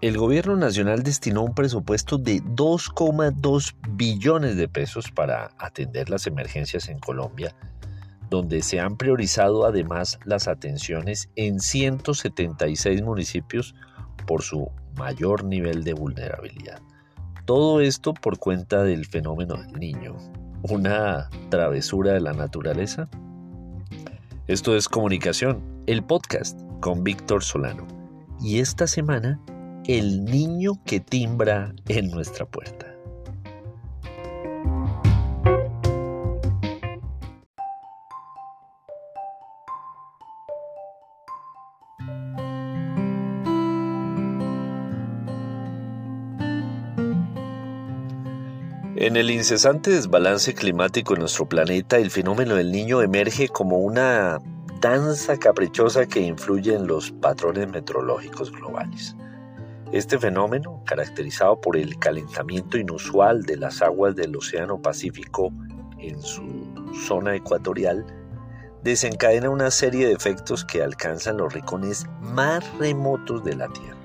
El gobierno nacional destinó un presupuesto de 2,2 billones de pesos para atender las emergencias en Colombia, donde se han priorizado además las atenciones en 176 municipios por su mayor nivel de vulnerabilidad. Todo esto por cuenta del fenómeno del niño, una travesura de la naturaleza. Esto es Comunicación, el podcast con Víctor Solano. Y esta semana el niño que timbra en nuestra puerta. En el incesante desbalance climático en nuestro planeta, el fenómeno del niño emerge como una danza caprichosa que influye en los patrones meteorológicos globales. Este fenómeno, caracterizado por el calentamiento inusual de las aguas del Océano Pacífico en su zona ecuatorial, desencadena una serie de efectos que alcanzan los rincones más remotos de la Tierra.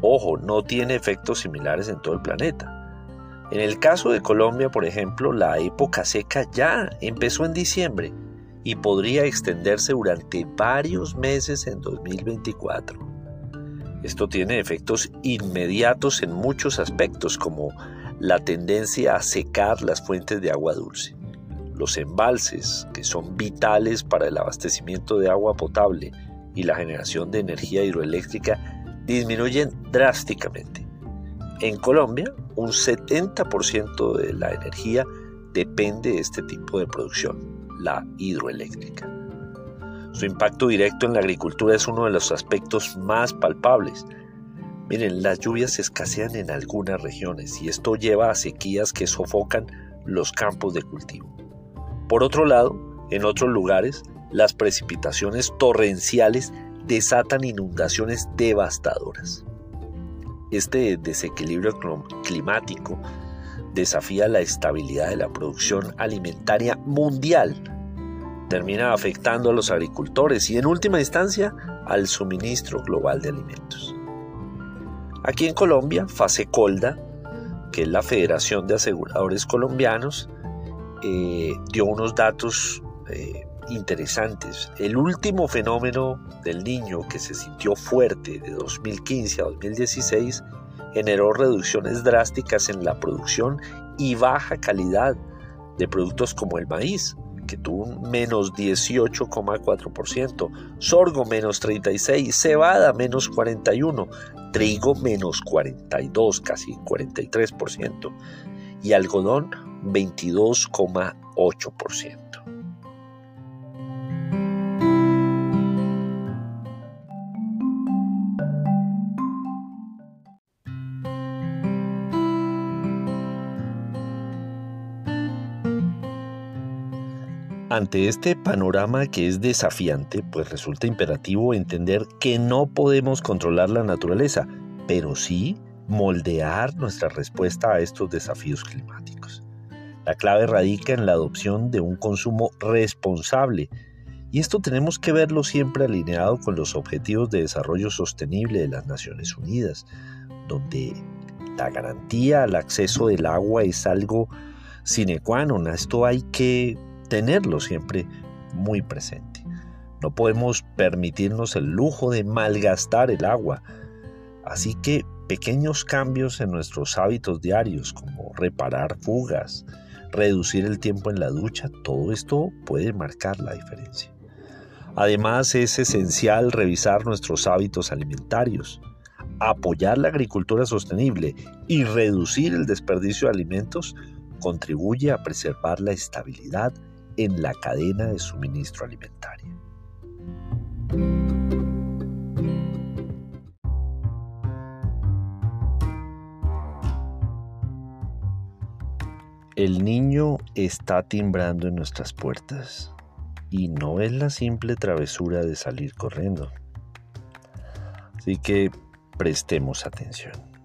Ojo, no tiene efectos similares en todo el planeta. En el caso de Colombia, por ejemplo, la época seca ya empezó en diciembre y podría extenderse durante varios meses en 2024. Esto tiene efectos inmediatos en muchos aspectos, como la tendencia a secar las fuentes de agua dulce. Los embalses, que son vitales para el abastecimiento de agua potable y la generación de energía hidroeléctrica, disminuyen drásticamente. En Colombia, un 70% de la energía depende de este tipo de producción, la hidroeléctrica. Su impacto directo en la agricultura es uno de los aspectos más palpables. Miren, las lluvias escasean en algunas regiones y esto lleva a sequías que sofocan los campos de cultivo. Por otro lado, en otros lugares, las precipitaciones torrenciales desatan inundaciones devastadoras. Este desequilibrio climático desafía la estabilidad de la producción alimentaria mundial termina afectando a los agricultores y en última instancia al suministro global de alimentos. Aquí en Colombia, Fasecolda, que es la Federación de Aseguradores Colombianos, eh, dio unos datos eh, interesantes. El último fenómeno del niño que se sintió fuerte de 2015 a 2016 generó reducciones drásticas en la producción y baja calidad de productos como el maíz, que tuvo menos 18,4%, sorgo menos 36, cebada menos 41, trigo menos 42, casi 43%, y algodón 22,8%. Ante este panorama que es desafiante, pues resulta imperativo entender que no podemos controlar la naturaleza, pero sí moldear nuestra respuesta a estos desafíos climáticos. La clave radica en la adopción de un consumo responsable, y esto tenemos que verlo siempre alineado con los Objetivos de Desarrollo Sostenible de las Naciones Unidas, donde la garantía al acceso del agua es algo sine qua non. Esto hay que tenerlo siempre muy presente. No podemos permitirnos el lujo de malgastar el agua. Así que pequeños cambios en nuestros hábitos diarios, como reparar fugas, reducir el tiempo en la ducha, todo esto puede marcar la diferencia. Además es esencial revisar nuestros hábitos alimentarios, apoyar la agricultura sostenible y reducir el desperdicio de alimentos contribuye a preservar la estabilidad en la cadena de suministro alimentario. El niño está timbrando en nuestras puertas y no es la simple travesura de salir corriendo. Así que prestemos atención.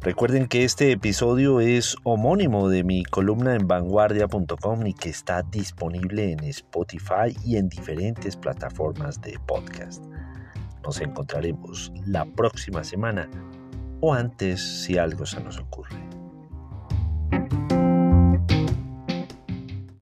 Recuerden que este episodio es homónimo de mi columna en vanguardia.com y que está disponible en Spotify y en diferentes plataformas de podcast. Nos encontraremos la próxima semana o antes si algo se nos ocurre.